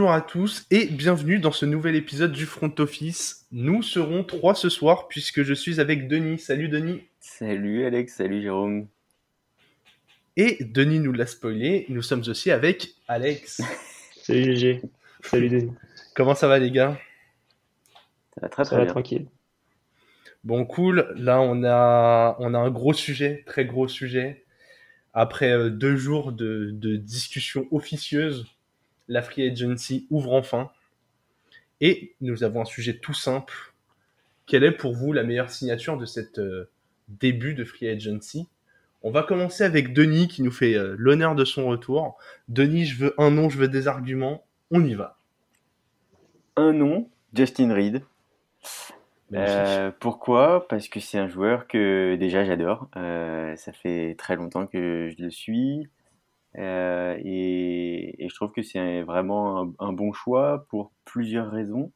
Bonjour à tous et bienvenue dans ce nouvel épisode du Front Office. Nous serons trois ce soir puisque je suis avec Denis. Salut Denis. Salut Alex, salut Jérôme. Et Denis nous l'a spoilé, nous sommes aussi avec Alex. salut GG. Salut Denis. Comment ça va les gars? Ça va très très bien. tranquille. Bon cool, là on a, on a un gros sujet, très gros sujet. Après euh, deux jours de, de discussions officieuses, la Free Agency ouvre enfin. Et nous avons un sujet tout simple. Quelle est pour vous la meilleure signature de cette euh, début de Free Agency? On va commencer avec Denis qui nous fait euh, l'honneur de son retour. Denis, je veux un nom, je veux des arguments. On y va. Un nom, Justin Reed. Euh, pourquoi? Parce que c'est un joueur que déjà j'adore. Ça fait très longtemps que je le suis. Euh, et, je trouve que c'est vraiment un, bon choix pour plusieurs raisons.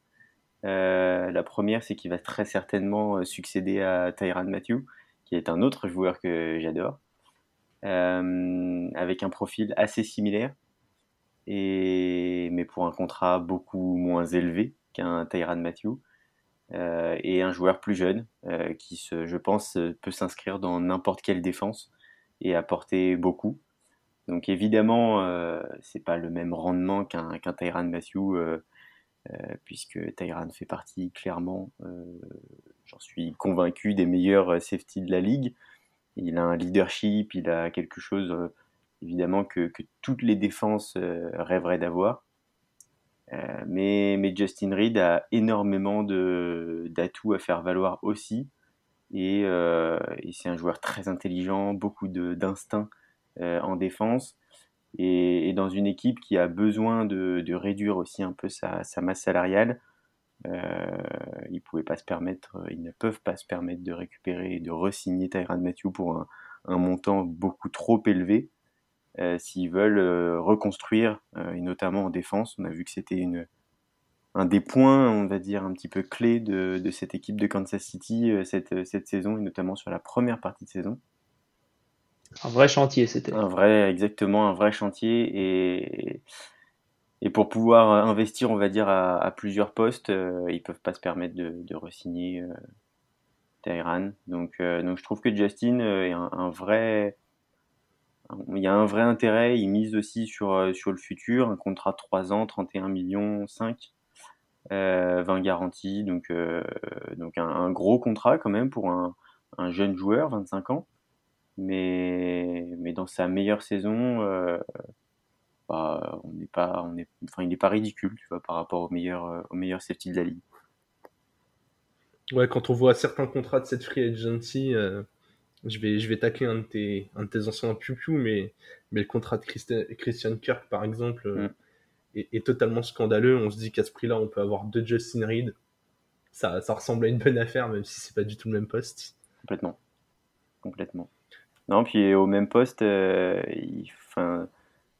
Euh, la première, c'est qu'il va très certainement euh, succéder à Tyrann Matthew, qui est un autre joueur que j'adore, avec un profil assez similaire, mais pour un contrat beaucoup moins élevé qu'un Tyrann Matthew, et un joueur plus jeune, qui, je pense, peut s'inscrire dans n'importe quelle défense et apporter beaucoup. Donc évidemment, euh, c'est pas le même rendement qu'un Tyrann Matthew, euh, euh, puisque Tyrann fait partie clairement, euh, j'en suis convaincu, des meilleurs safety de la ligue. Il a un leadership, il a quelque chose évidemment que, toutes les défenses rêveraient d'avoir. Mais, Justin Reed a énormément d'atouts à faire valoir aussi. Et, c'est un joueur très intelligent, beaucoup d'instinct en défense. Et, dans une équipe qui a besoin de, réduire aussi un peu sa, masse salariale, euh, ils pouvaient pas se permettre, ils ne peuvent pas se permettre de récupérer et de re-signer Tyrann Matthew pour un, montant beaucoup trop élevé euh, s'ils veulent euh, reconstruire, euh, et notamment en défense. On a vu que c'était un des points, on va dire, un petit peu clés de, cette équipe de Kansas City euh, cette saison, et notamment sur la première partie de saison. Un vrai chantier, c'était. Un vrai, exactement, un vrai chantier. Et, et pour pouvoir investir, on va dire, à, plusieurs postes, euh, ils peuvent pas se permettre de, de re-signer euh, Tyrann. Donc, euh, donc je trouve que Justin euh, est un, vrai... Il y a un vrai intérêt, il mise aussi sur, sur le futur, un contrat de 3 ans, 31 millions 5, euh, 20 garanties, donc, donc un, un gros contrat quand même pour un, un jeune joueur, 25 ans mais, mais dans sa meilleure saison, euh, bah, on n'est pas, on est, enfin, il n'est pas ridicule, tu vois, par rapport au meilleur, euh, au meilleur safety de la ligue. Ouais, quand on voit certains contrats de cette free agency, euh, je vais, je vais tacler un de tes, un de tes anciens piou mais, mais le contrat de Christi- Christian Kirk, par exemple, Mm. est, est totalement scandaleux. On se dit qu'à ce prix-là, on peut avoir deux Justin Reed. Ça, ça ressemble à une bonne affaire, même si c'est pas du tout le même poste. Complètement. Complètement. Non, puis au même poste, euh, il,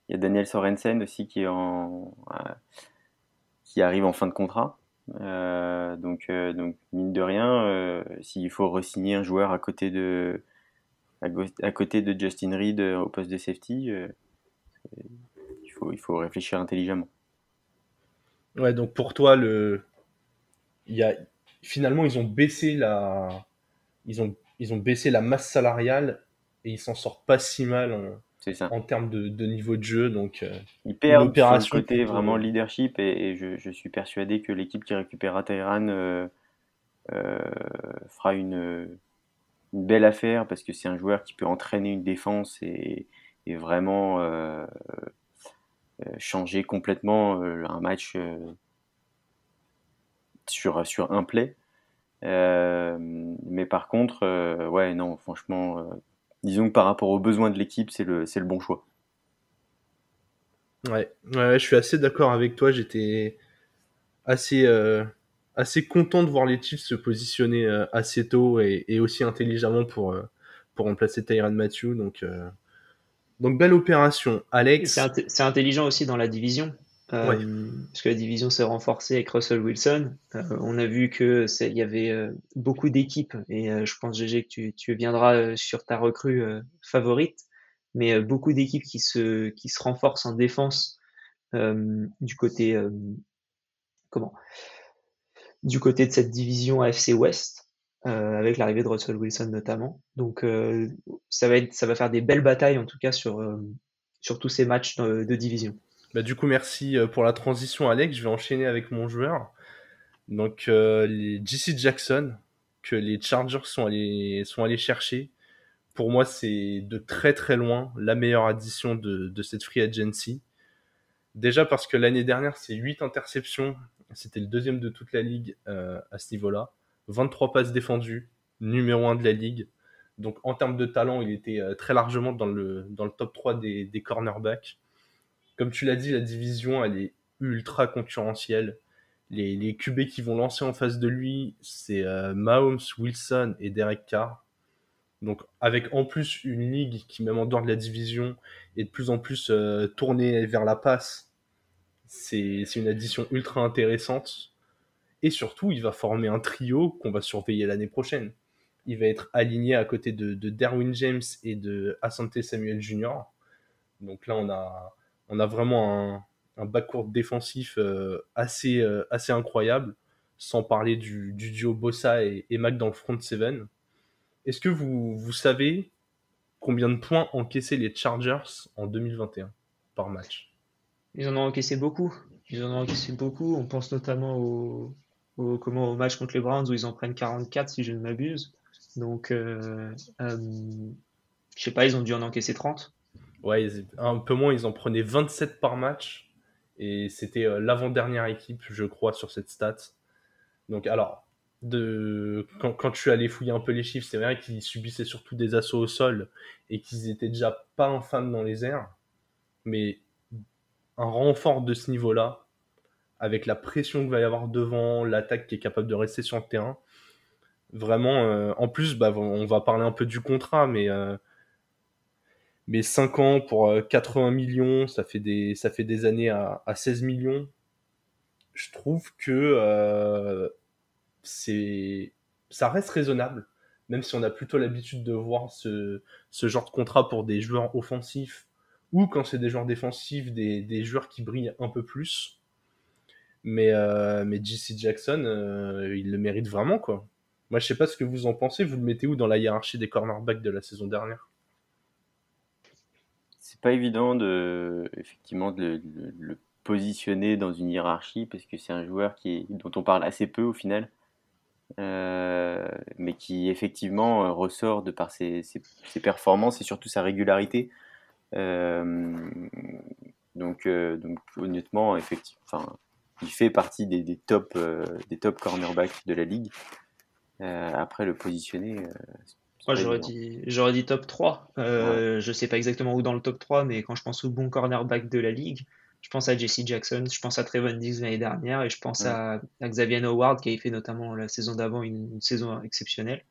y a Daniel Sorensen aussi qui euh, arrive en fin de contrat. Euh, donc, mine de rien, s'il faut re-signer un joueur à côté de, à, côté de Justin Reed au poste de safety, il faut, il faut réfléchir intelligemment. Ouais, donc pour toi, le, il y a, finalement, ils ont baissé la, ils ont, ils ont baissé la masse salariale et ils s'en sortent pas si mal en, ça. en termes de, de niveau de jeu. Donc, euh, perdent sur le côté vraiment leadership et, et je, je suis persuadé que l'équipe qui récupérera Tyrann euh, euh, fera une, une belle affaire parce que c'est un joueur qui peut entraîner une défense et, et vraiment euh, euh, changer complètement euh, un match euh, sur, sur un play. Euh, mais par contre, euh, ouais, non, franchement, euh, disons que par rapport aux besoins de l'équipe, c'est le, c'est le bon choix. Ouais, ouais, je suis assez d'accord avec toi. J'étais assez, euh, assez content de voir les Chiefs se positionner euh, assez tôt et, et aussi intelligemment pour, euh, pour remplacer Tyrann Matthew. Donc, euh, donc belle opération. Alex, C'est int- c'est intelligent aussi dans la division. Euh, Ouais. Parce que la division s'est renforcée avec Russell Wilson. Euh, on a vu que il y avait euh, beaucoup d'équipes, et euh, je pense, GG, que tu, tu viendras euh, sur ta recrue euh, favorite, mais beaucoup d'équipes qui se, qui se renforcent en défense du côté comment? Du côté de cette division AFC West, avec l'arrivée de Russell Wilson notamment. Donc ça va être, ça va faire des belles batailles en tout cas sur sur tous ces matchs de, division. Bah, du coup, merci pour la transition, Alex. Je vais enchaîner avec mon joueur. Donc, les JC Jackson, que les Chargers sont allés, sont allés chercher. Pour moi, c'est de très très loin la meilleure addition de, de cette free agency. Déjà parce que l'année dernière, c'est 8 interceptions. C'était le deuxième de toute la ligue euh, à ce niveau-là. 23 passes défendues, numéro 1 de la ligue. Donc en termes de talent, il était euh, très largement dans le, dans le top 3 des, des cornerbacks. Comme tu l'as dit, la division, elle est ultra concurrentielle les, les QB qui vont lancer en face de lui, c'est euh, Mahomes, Wilson et Derek Carr. Donc avec en plus une ligue qui, même en dehors de la division, est de plus en plus euh, tournée vers la passe, c'est une addition ultra intéressante. Et surtout, il va former un trio qu'on va surveiller l'année prochaine. Il va être aligné à côté de, de Derwin James et de Asante Samuel Jr. Donc là, on a, on a vraiment un, un backcourt défensif euh, assez, euh, assez incroyable, sans parler du, duo Bossa et, Mac dans le front seven. Est-ce que vous, savez combien de points encaissaient les Chargers en 2021 par match? Ils en ont encaissé beaucoup. Ils en ont encaissé beaucoup. On pense notamment au match contre les Browns où ils en prennent 44 si je ne m'abuse. Donc, euh, euh, je sais pas, ils ont dû en encaisser 30. Ouais, un peu moins, ils en prenaient 27 par match. Et c'était euh, l'avant-dernière équipe, je crois, sur cette stat. Donc, alors, de... quand, quand suis allé fouiller un peu les chiffres, c'est vrai qu'ils subissaient surtout des assauts au sol et qu'ils étaient déjà pas infâmes dans les airs. Mais un renfort de ce niveau-là, avec la pression qu'il va y avoir devant, l'attaque qui est capable de rester sur le terrain, vraiment, euh, en plus, bah, on va parler un peu du contrat, mais euh, mais 5 ans pour 80 euh, millions, ça fait des, ça fait des années à, 16 millions. Je trouve que euh, ça reste raisonnable, même si on a plutôt l'habitude de voir ce, ce genre de contrat pour des joueurs offensifs ou quand c'est des joueurs défensifs, des, des, joueurs qui brillent un peu plus. Mais, euh, mais JC Jackson, il le mérite vraiment, quoi. Moi, je sais pas ce que vous en pensez. Vous le mettez où dans la hiérarchie des cornerbacks de la saison dernière? C'est pas évident de, effectivement, de le, positionner dans une hiérarchie parce que c'est un joueur qui dont on parle assez peu au final, euh, mais qui effectivement ressort de par ses, performances et surtout sa régularité. Euh, donc, euh, donc honnêtement, effectivement, il fait partie des, des top, des top cornerbacks de la ligue. après le positionner, moi, j'aurais dit, j'aurais dit top 3. Euh, Je sais pas exactement où dans le top 3, mais quand je pense au bon cornerback de la ligue, je pense à Jesse Jackson, je pense à Trevon Diggs l'année dernière et je pense à, Xavier Howard qui a fait notamment la saison d'avant une, saison exceptionnelle.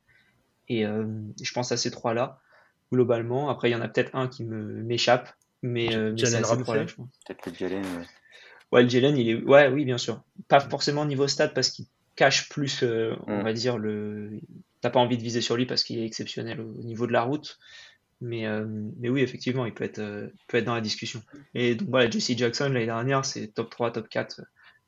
Et euh, je pense à ces trois-là, globalement. Après, il y en a peut-être un qui me, m'échappe, mais, euh, mais c'est je pense. Peut-être le Jalen. Ouais. le Jalen, il est. Ouais, oui, bien sûr. Pas forcément niveau stade parce qu'il cache plus, euh, on va dire, le t'as pas envie de viser sur lui parce qu'il est exceptionnel au niveau de la route. Mais, euh, mais oui, effectivement, il peut être, euh, peut être dans la discussion. Et donc voilà, Jesse Jackson l'année dernière, c'est top 3, top 4,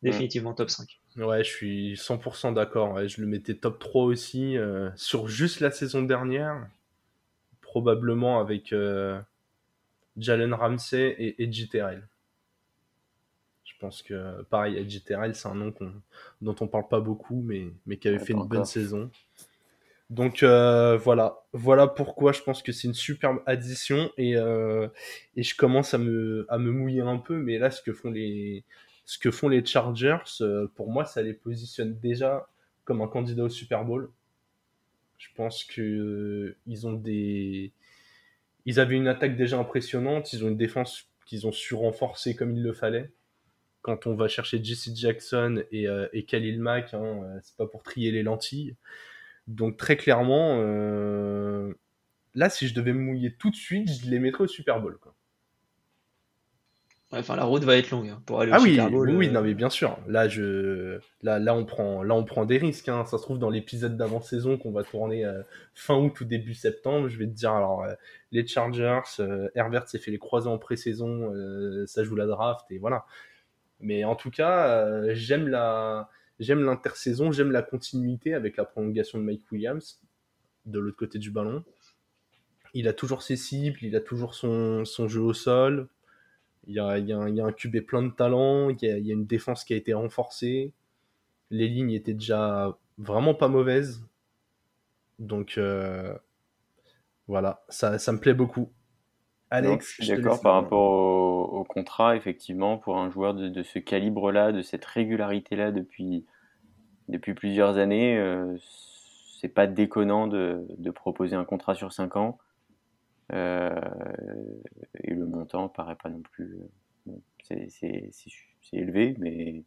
définitivement top 5. Ouais, je suis 100% d'accord. je le mettais top 3 aussi euh, sur juste la saison dernière, probablement avec Jalen Ramsey et Edgy Terrell. Je pense que pareil, Edgy Terrell, c'est un nom dont on parle pas beaucoup, mais, mais qui avait fait une bonne saison. Donc euh, voilà, voilà pourquoi je pense que c'est une superbe addition et, euh, et je commence à me, à me mouiller un peu, mais là ce que font les, ce que font les Chargers, euh, pour moi ça les positionne déjà comme un candidat au Super Bowl. Je pense que ils ont des, ils avaient une attaque déjà impressionnante, ils ont une défense qu'ils ont su renforcer comme il le fallait. Quand on va chercher Jesse Jackson et, et Khalil Mack, hein, c'est pas pour trier les lentilles. Donc très clairement, euh, là, si je devais me mouiller tout de suite, je les mettrais au Super Bowl. Enfin, la route va être longue hein, pour aller au ah oui, Super Bowl. Oui, non, mais bien sûr. Là, je, là, là, on prend, là, on prend des risques. Hein. Ça se trouve dans l'épisode d'avant-saison qu'on va tourner fin août ou début septembre. Je vais te dire, alors, les Chargers, Herbert s'est fait les croisés en pré-saison, ça joue la draft et voilà. Mais en tout cas, j'aime la, j'aime l'intersaison, j'aime la continuité avec la prolongation de Mike Williams de l'autre côté du ballon. Il a toujours ses cibles, il a toujours son, jeu au sol. Il y, a, un, QB plein de talent, il y, a, il y, a, une défense qui a été renforcée. Les lignes étaient déjà vraiment pas mauvaises. Donc euh, voilà, ça, ça me plaît beaucoup. Alex, je suis d'accord par rapport au, au, contrat, effectivement, pour un joueur de, de ce calibre-là, de cette régularité-là depuis, depuis plusieurs années, euh, c'est pas déconnant de, de, proposer un contrat sur 5 ans. Euh, et le montant paraît pas non plus. Bon, c'est élevé, mais,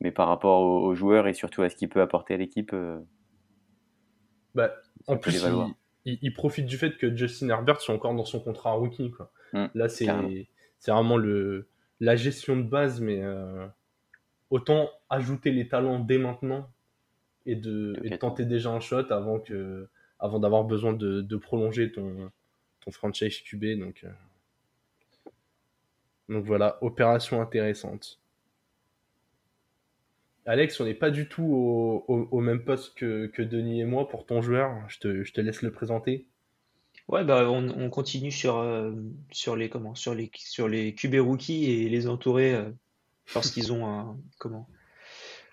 mais par rapport aux, aux, joueurs et surtout à ce qu'il peut apporter à l'équipe. Euh, bah, en plus, il, il, il, profite du fait que Justin Herbert soit encore dans son contrat rookie. Quoi. Mmh, Là, c'est vraiment le, la gestion de base, mais euh, autant ajouter les talents dès maintenant et de, et de tenter déjà un shot avant, que, avant d'avoir besoin de, de, prolonger ton, ton franchise QB. Donc, euh... donc voilà, opération intéressante. Alex, on n'est pas du tout au, même poste que, Denis et moi pour ton joueur. Je te, laisse le présenter. Ouais, bah on, on continue sur, euh, sur les comment sur les sur QB rookies et les entourer euh, lorsqu'ils ont un comment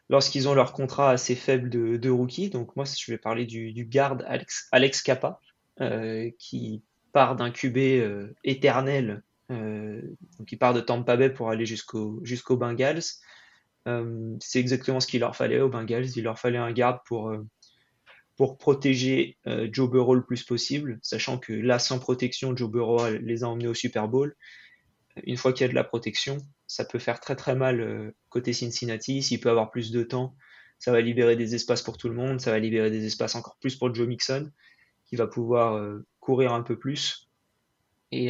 lorsqu'ils ont leur contrat assez faible de, de rookie. Donc moi, je vais parler du, garde Alex, Kappa euh, qui part d'un QB éternel, donc il part de Tampa Bay pour aller jusqu'au Bengals. Euh, c'est exactement ce qu'il leur fallait aux Bengals. Il leur fallait un garde pour, euh, pour protéger euh, Joe Burrow le plus possible, sachant que là, sans protection, Joe Burrow les a emmenés au Super Bowl. Une fois qu'il y a de la protection, ça peut faire très très mal côté Cincinnati. S'il peut avoir plus de temps, ça va libérer des espaces pour tout le monde, ça va libérer des espaces encore plus pour Joe Mixon, qui va pouvoir courir un peu plus. Et,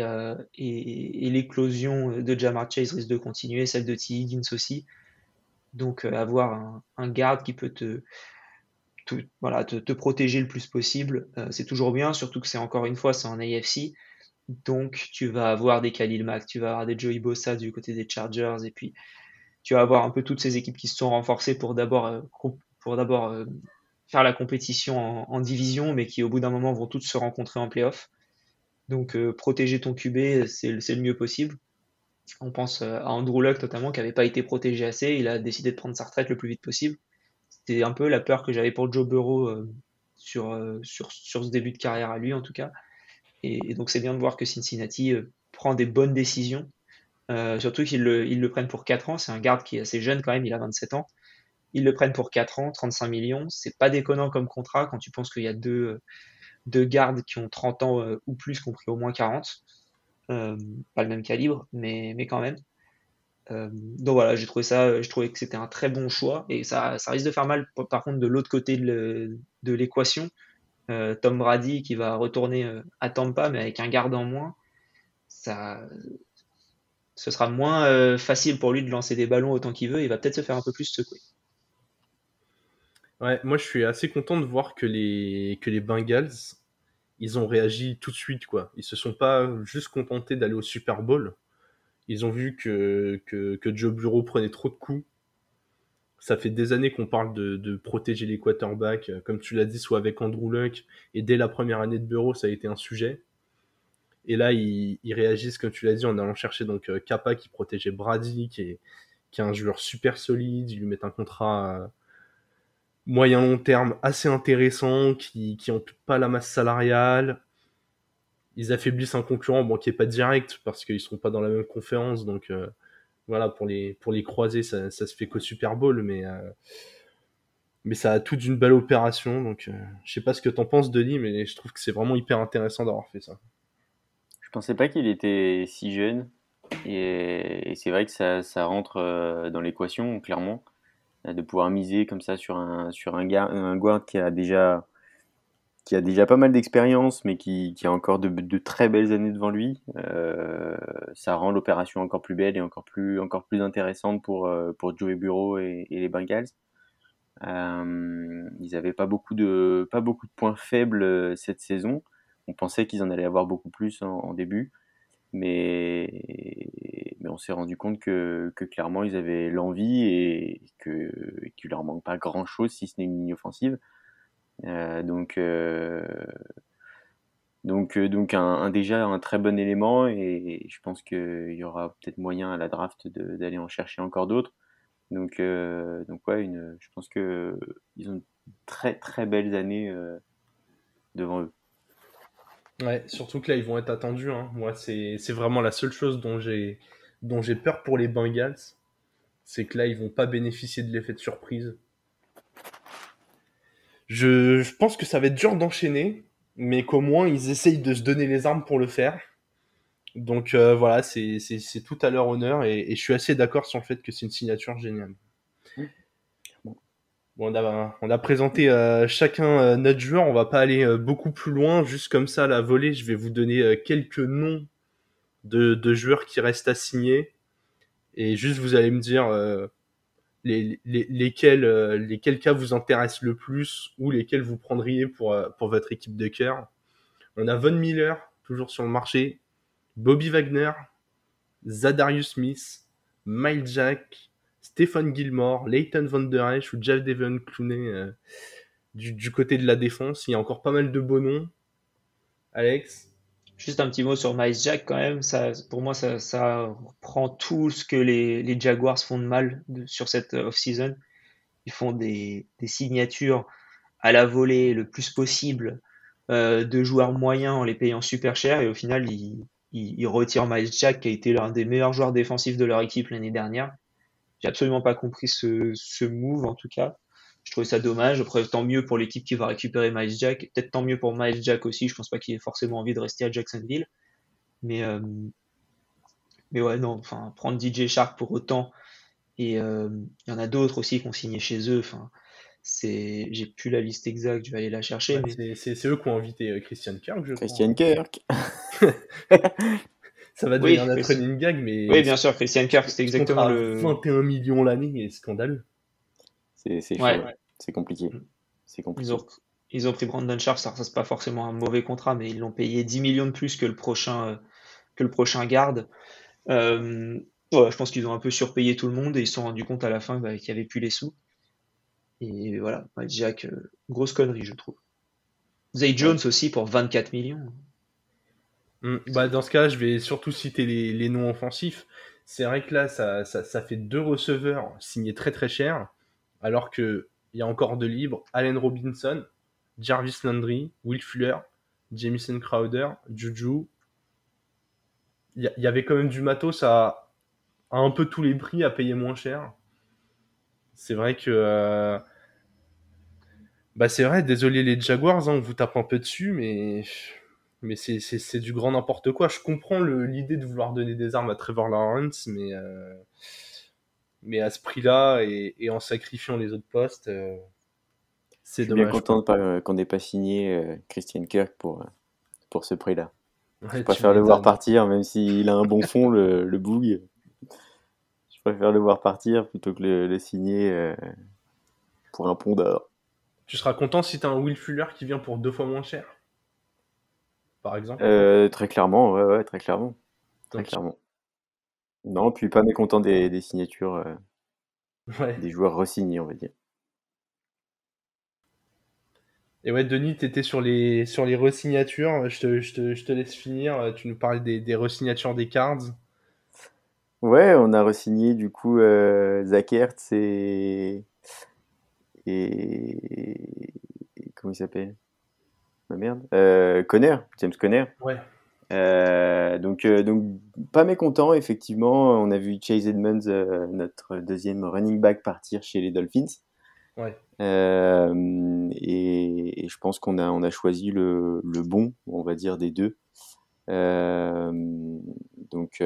et, et l'éclosion de Jamar Chase risque de continuer, celle de T. Higgins aussi. Donc, euh, avoir un, un, garde qui peut te, protéger le plus possible, euh, c'est toujours bien, surtout que c'est encore une fois, c'est en AFC. Donc, tu vas avoir des Khalil Mack, tu vas avoir des Joey Bossa du côté des Chargers, et puis tu vas avoir un peu toutes ces équipes qui se sont renforcées pour d'abord euh, faire la compétition en, division, mais qui au bout d'un moment vont toutes se rencontrer en playoff. Donc, protéger ton QB, c'est le mieux possible. On pense euh, à Andrew Luck notamment qui n'avait pas été protégé assez. Il a décidé de prendre sa retraite le plus vite possible. C'était un peu la peur que j'avais pour Joe Burrow euh, sur, euh, sur, sur ce début de carrière à lui en tout cas. Et, donc c'est bien de voir que Cincinnati prend des bonnes décisions. Surtout qu'ils le, ils le prennent pour 4 ans. C'est un garde qui est assez jeune quand même, il a 27 ans. Ils le prennent pour 4 ans, 35 millions. C'est pas déconnant comme contrat quand tu penses qu'il y a deux, deux gardes qui ont 30 ans ou plus, qui ont pris au moins 40. Euh, pas le même calibre, mais, mais quand même. Euh, donc voilà, j'ai trouvé ça, je trouvais que c'était un très bon choix et ça, risque de faire mal par contre de l'autre côté de l'équation. Euh, Tom Brady qui va retourner euh, à Tampa mais avec un garde en moins, ça, ce sera moins euh, facile pour lui de lancer des ballons autant qu'il veut. Il va peut-être se faire un peu plus secouer. Ouais, moi je suis assez content de voir que les, que les Bengals ils ont réagi tout de suite, quoi. Ils se sont pas juste contentés d'aller au Super Bowl. Ils ont vu que, Joe Bureau prenait trop de coups. Ça fait des années qu'on parle de, protéger les quarterbacks, comme tu l'as dit, soit avec Andrew Luck, et dès la première année de Bureau, ça a été un sujet. Et là, ils, réagissent, comme tu l'as dit, en allant chercher donc Kappa qui protégeait Brady, qui est, qui est un joueur super solide. Ils lui mettent un contrat moyen long terme assez intéressant, qui qui pas la masse salariale. Ils affaiblissent un concurrent bon qui est pas direct parce qu'ils sont pas dans la même conférence donc euh, voilà pour les pour les croiser ça, ça se fait qu'au Super Bowl mais euh, mais ça a toute une belle opération donc euh, je sais pas ce que t'en penses Denis mais je trouve que c'est vraiment hyper intéressant d'avoir fait ça. Je pensais pas qu'il était si jeune et, et c'est vrai que ça, ça rentre dans l'équation clairement de pouvoir miser comme ça sur un, sur un, gars, un guard qui a déjà qui a déjà pas mal d'expérience, mais qui, qui, a encore de, de, très belles années devant lui. ça rend l'opération encore plus belle et encore plus, encore plus intéressante pour, pour Joey Bureau et, et les Bengals. ils n'avaient pas beaucoup de pas beaucoup de points faibles cette saison. On pensait qu'ils en allaient avoir beaucoup plus en, début, mais, mais on s'est rendu compte que, que, clairement ils avaient l'envie et que qu'il leur manque pas grand chose si ce n'est une ligne offensive. Euh, donc euh, donc, euh, donc un, déjà un très bon élément et, je pense qu'il y aura peut-être moyen à la draft d'aller en chercher encore d'autres. Donc, donc ouais, une, je pense que ils ont très très belles années devant eux. Ouais, surtout que là, ils vont être attendus. Hein. Moi, c'est vraiment la seule chose dont j'ai peur pour les Bengals. C'est que là, ils vont pas bénéficier de l'effet de surprise. Je, pense que ça va être dur d'enchaîner, mais qu'au moins, ils essayent de se donner les armes pour le faire. Donc euh, voilà, c'est tout à leur honneur et je suis assez d'accord sur le fait que c'est une signature géniale. Bon, on, a, présenté euh, chacun euh, notre joueur, on va pas aller euh, beaucoup plus loin, juste comme ça, la volée, je vais vous donner quelques noms de, joueurs qui restent à signer, et juste vous allez me dire les, les, lesquels, lesquels cas vous intéressent le plus, ou lesquels vous prendriez pour, pour votre équipe de cœur. On a Von Miller, toujours sur le marché, Bobby Wagner, Zadarius Smith, Mile Jack, Stephen Gilmore, Leighton Van Der Esch ou Jeff Devon Clooney euh, du, côté de la défense. Il y a encore pas mal de beaux noms. Alex? Juste un petit mot sur Miles Jack quand même. Pour moi, ça, prend tout ce que les, Jaguars font de mal sur cette off-season. Ils font des, signatures à la volée le plus possible euh, de joueurs moyens en les payant super cher et au final, ils retirent Miles Jack qui a été l'un des meilleurs joueurs défensifs de leur équipe l'année dernière j'ai absolument pas compris ce, ce move en tout cas. Je trouvais ça dommage. Après, tant mieux pour l'équipe qui va récupérer Miles Jack. Peut-être tant mieux pour Miles Jack aussi. Je pense pas qu'il ait forcément envie de rester à Jacksonville. Mais, euh, mais ouais, non. Enfin, prendre DJ Shark pour autant. Et euh, il y en a d'autres aussi qui ont signé chez eux. Enfin, c'est, j'ai plus la liste exacte. Je vais aller la chercher. mais... c'est, eux qui ont invité euh, Christian Kirk, je Christian Kirk. ça va devenir notre running gag, mais. Oui, bien sûr, Christian Kirk, c'est exactement le. 21 millions l'année est scandaleux. C'est c'est compliqué. Mm. C'est compliqué. Ils ont, ils ont pris Brandon Sharp, ça c'est pas forcément un mauvais contrat, mais ils l'ont payé 10 millions de plus que le prochain, euh, que le prochain garde. Euh, je pense qu'ils ont un peu surpayé tout le monde et ils se sont rendus compte à la fin bah, qu'il n'y avait plus les sous. Et voilà, Jack, euh, grosse connerie, je trouve. Zay Jones aussi pour 24 millions. Mm. Bah, dans ce cas, je vais surtout citer les, les noms offensifs. C'est vrai que là, ça, ça, fait deux receveurs signés très très cher, alors qu'il y a encore de libres. Allen Robinson, Jarvis Landry, Will Fuller, Jamison Crowder, Juju. Il y, avait quand même du matos à, à, un peu tous les prix à payer moins cher. C'est vrai que. Euh... Bah, c'est vrai, désolé les Jaguars, hein, on vous tape un peu dessus, mais mais c'est du grand n'importe quoi. Je comprends l'idée de vouloir donner des armes à Trevor Lawrence, mais, euh, mais à ce prix-là et, et, en sacrifiant les autres postes, euh, c'est dommage. Je suis bien content qu'on n'ait pas signé euh, Christian Kirk pour, pour ce prix-là. je préfère le voir partir, même s'il a un bon fond, le, le boug. Je préfère le voir partir plutôt que le, le signer pour un pont d'or. Tu seras content si tu as un Will Fuller qui vient pour deux fois moins cher? Par exemple? Euh, Très clairement, ouais, ouais, très clairement. Très clairement. Non, puis pas mécontent des, des signatures euh, des joueurs re-signés, on va dire. Et ouais, Denis, tu étais sur les, sur les re-signatures. Je te, je, te, je te, laisse finir. Tu nous parles des, des re-signatures des cards. Ouais, on a re-signé du coup euh, et... et. Comment il s'appelle? Merde. Euh, Conner, James Conner. Ouais. Euh, donc, euh, donc, pas mécontent, effectivement. On a vu Chase Edmonds, euh, notre deuxième running back, partir chez les Dolphins. Ouais. Et, et, je pense qu'on a, on a choisi le, le, bon, on va dire, des deux. donc,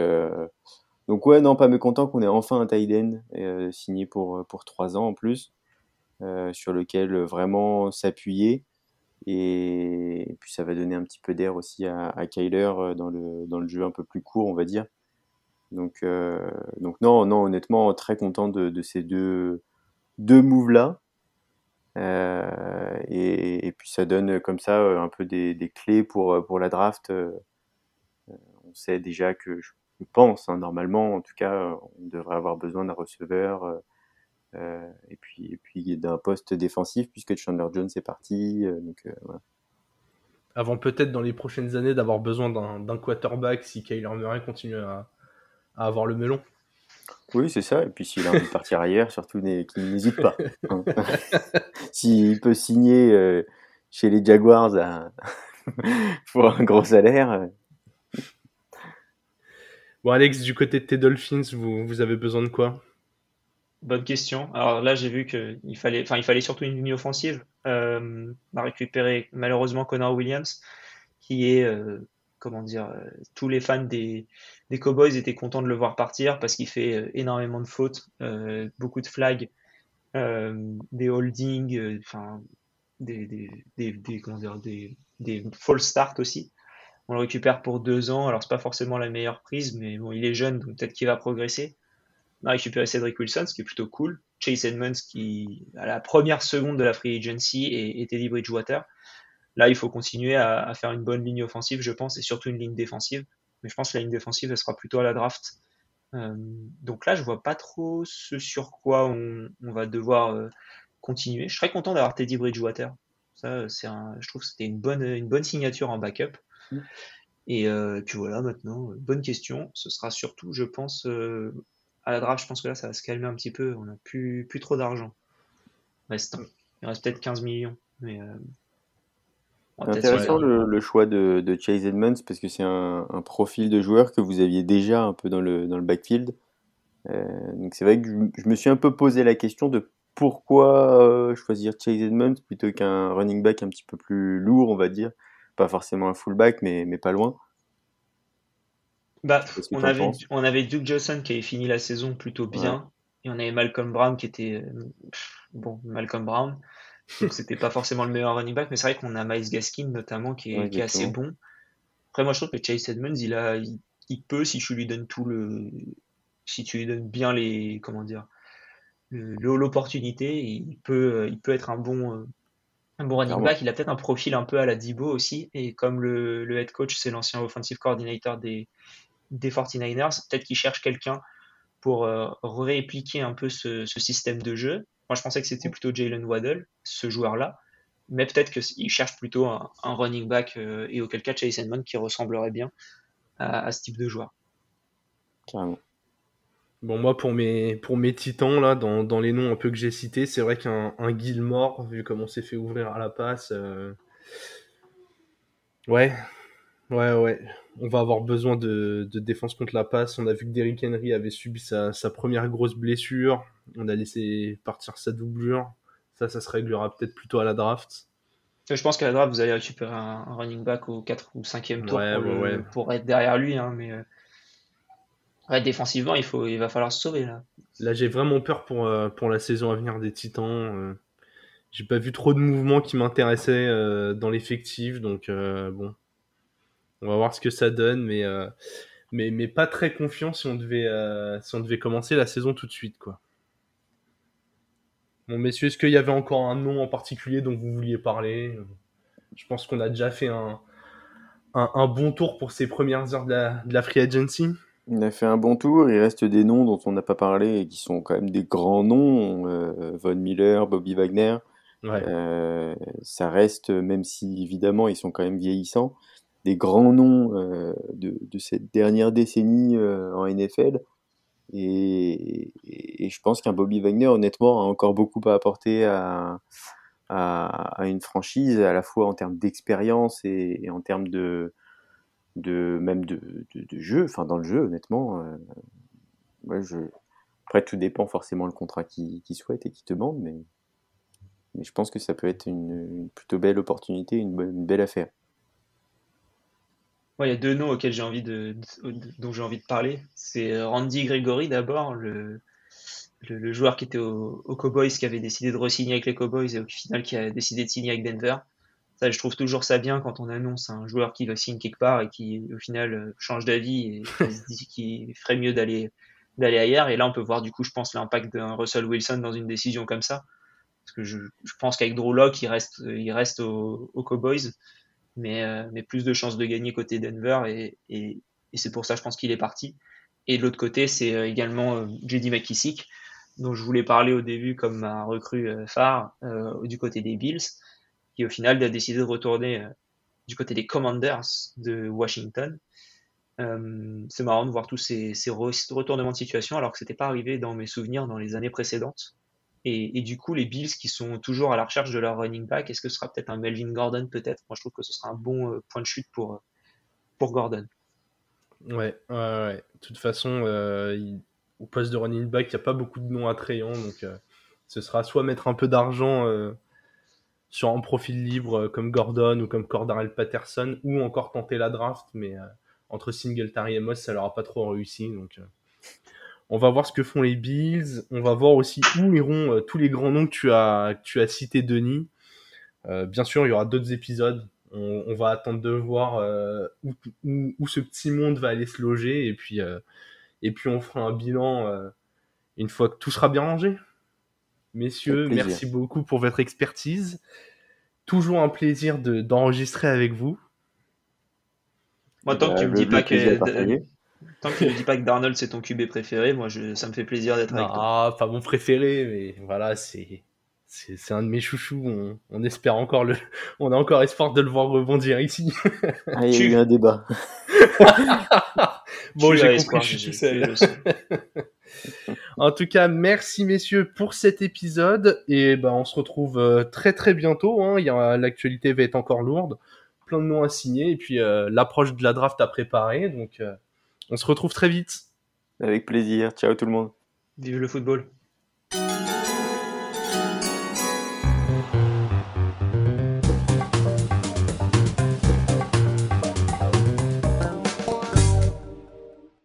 donc, ouais, non, pas mécontent qu'on ait enfin un tight end signé pour, pour trois ans en plus, sur lequel vraiment s'appuyer Et, puis ça va donner un petit peu d'air aussi à, Kyler dans le, dans le jeu un peu plus court, on va dire. Donc, donc non, non, honnêtement, très content de, ces deux, deux moves-là. Et, et, puis ça donne comme ça un peu des, des clés pour, pour la draft. On sait déjà que je pense, hein, normalement, en tout cas, on devrait avoir besoin d'un receveur euh, et puis, et puis d'un poste défensif puisque Chandler Jones est parti. Euh, donc, euh, Avant peut-être dans les prochaines années d'avoir besoin d'un quarterback si Kyler Murray continue à, avoir le melon. Oui, c'est ça. Et puis s'il a envie de partir ailleurs, surtout qu'il n'hésite pas. Hein. s'il peut signer chez les Jaguars pour un gros salaire. Bon, Alex, du côté de tes Dolphins, vous, vous avez besoin de quoi? Bonne question. Alors là, j'ai vu qu'il fallait, il fallait surtout une ligne offensive. Euh, on a récupéré malheureusement Connor Williams, qui est, euh, comment dire, euh, tous les fans des, Cowboys étaient contents de le voir partir parce qu'il fait euh, énormément de fautes, beaucoup de flags, des holdings, des false starts aussi. On le récupère pour deux ans. Alors c'est pas forcément la meilleure prise, mais bon, il est jeune, donc peut-être qu'il va progresser. On a récupéré Cedric Wilson, ce qui est plutôt cool. Chase Edmonds, qui, à la première seconde de la free agency, et, Teddy Bridgewater. Là, il faut continuer à, faire une bonne ligne offensive, je pense, et surtout une ligne défensive. Mais je pense que la ligne défensive, elle sera plutôt à la draft. Euh, donc là, je vois pas trop ce sur quoi on, va devoir euh, continuer. Je serais content d'avoir Teddy Bridgewater. Ça, c'est je trouve que c'était une bonne, une bonne signature en backup. Mm. Et euh, puis voilà, maintenant, bonne question. Ce sera surtout, je pense, à la draft, je pense que là, ça va se calmer un petit peu. On n'a plus, plus trop d'argent. Il reste peut-être 15 millions. Mais, euh, intéressant le, choix de, Chase Edmonds parce que c'est un, profil de joueur que vous aviez déjà un peu dans le, dans le backfield. Euh, donc c'est vrai que je, me suis un peu posé la question de pourquoi euh, choisir Chase Edmonds plutôt qu'un running back un petit peu plus lourd, on va dire. Pas forcément un fullback, mais, mais pas loin. Bah, on, avait, on avait Duke Johnson qui avait fini la saison plutôt bien. Et on avait Malcolm Brown qui était. bon, Malcolm Brown. Donc c'était pas forcément le meilleur running back, mais c'est vrai qu'on a Miles Gaskin notamment qui est, qui est, assez bon. Après, moi je trouve que Chase Edmonds, il, a, il, peut, si tu lui donnes tout le. Si tu lui donnes bien les. Comment dire L'opportunité, il peut, il peut être un bon. Un bon running back, il a peut-être un profil un peu à la Dibo aussi, et comme le, le head coach, c'est l'ancien offensive coordinator des, des 49ers. Peut-être qu'ils cherchent quelqu'un pour euh, répliquer un peu ce, système de jeu. Moi, je pensais que c'était plutôt Jalen Waddell, ce joueur-là. Mais peut-être qu'ils cherchent plutôt un, running back euh, et auquel cas Chase Edmond qui ressemblerait bien à, ce type de joueur. Bon, moi, pour mes, pour mes titans, là, dans, les noms un peu que j'ai cités, c'est vrai qu'un Gilmore, vu comment on s'est fait ouvrir à la passe, euh, ouais, ouais, ouais on va avoir besoin de, défense contre la passe. On a vu que Derrick Henry avait subi sa, première grosse blessure. On a laissé partir sa doublure. Ça, ça se réglera peut-être plôt à la draft. Je pense qu'à la draft, vous allez récupérer un, running back au 4 ou 5e tour pour, être derrière lui. Hein, mais euh, défensivement, il, faut, il va falloir se sauver. Là, là j'ai vraiment peur pour, euh, pour la saison à venir des Titans. Euh. j'ai pas vu trop de mouvements qui m'intéressaient dans l'effectif. Donc, bon, on va voir ce que ça donne, mais, euh, mais, mais pas très confiant si on, devait, euh, si on devait commencer la saison tout de suite. Quoi. Bon, messieurs, est-ce qu'il y avait encore un nom en particulier dont vous vouliez parler? Je pense qu'on a déjà fait un, un, bon tour pour ces premières heures de la, de la free agency. On a fait un bon tour, il reste des noms dont on n'a pas parlé et qui sont quand même des grands noms, euh, Von Miller, Bobby Wagner. ça reste, même si évidemment ils sont quand même vieillissants, des grands noms euh, de, cette dernière décennie euh, en NFL. Et, je pense qu'un Bobby Wagner, honnêtement, a encore beaucoup à apporter à, une franchise, à la fois en termes d'expérience et, en termes de, même de, jeu, enfin dans le jeu, honnêtement. Euh, je... Après, tout dépend forcément le contrat qu'il souhaite et qu'il demande, mais, je pense que ça peut être une, plutôt belle opportunité, une belle affaire il y a deux noms auxquels j'ai envie de, dont j'ai envie de parler. C'est Randy Gregory d'abord, le, le, joueur qui était aux au Cowboys, qui avait décidé de re-signer avec les Cowboys et au final qui a décidé de signer avec Denver. Ça, je trouve toujours ça bien quand on annonce un joueur qui va signer quelque part et qui, au final, change d'avis et se dit qu'il ferait mieux d'aller d'aller ailleurs. Et là, on peut voir, du coup, je pense, l'impact d'un Russell Wilson dans une décision comme ça. Parce que je, je pense qu'avec Drew Locke, il reste, il reste aux, Cowboys, mais, mais plus de chances de gagner côté Denver. Et, et, c'est pour ça, je pense qu'il est parti. Et de l'autre côté, c'est également JD McKissick, dont je voulais parler au début comme un recrue phare euh, du côté des Bills qui au final a décidé de retourner euh, du côté des Commanders de Washington. Euh, c'est marrant de voir tous ces, retournements de situation alors que c'était pas arrivé dans mes souvenirs dans les années précédentes. Et, du coup, les Bills qui sont toujours à la recherche de leur running back, est-ce que ce sera peut-être un Melvin Gordon peut-être? Moi, je trouve que ce sera un bon euh, point de chute pour, pour Gordon. Ouais, ouais, ouais. De toute façon, au poste de running back, il n'y a pas beaucoup de noms attrayants, donc ce sera soit mettre un peu d'argent sur un profil libre euh, comme Gordon ou comme Cordarel Patterson ou encore tenter la draft, mais euh, entre Singletary et Moss, ça leur a pas trop réussi. Donc, euh, on va voir ce que font les Bills. On va voir aussi où iront tous les grands noms que tu as, que tu as cités, Denis. bien sûr, il y aura d'autres épisodes. On, va attendre de voir où, où, ce petit monde va aller se loger et puis, et puis on fera un bilan une fois que tout sera bien rangé. Messieurs, merci beaucoup pour votre expertise. Toujours un plaisir d'enregistrer avec vous. Moi, tant que tu me dis pas que tant que tu me dis pas que Darnold c'est ton QB préféré, moi je, ça me fait plaisir d'être avec toi. Ah, pas mon préféré, mais voilà, c'est c'est un de mes chouchous. On, espère encore le, on a encore espoir de le voir rebondir ici. Ah, il y a eu un débat. bon, j'ai compris, je suis tout seul. en tout cas, merci messieurs pour cet épisode et ben on se retrouve euh, très très bientôt. Hein. L'actualité va être encore lourde, plein de noms à signer et puis euh, l'approche de la draft à préparer. Donc, euh, on se retrouve très vite. Avec plaisir. Ciao tout le monde. Vive le football.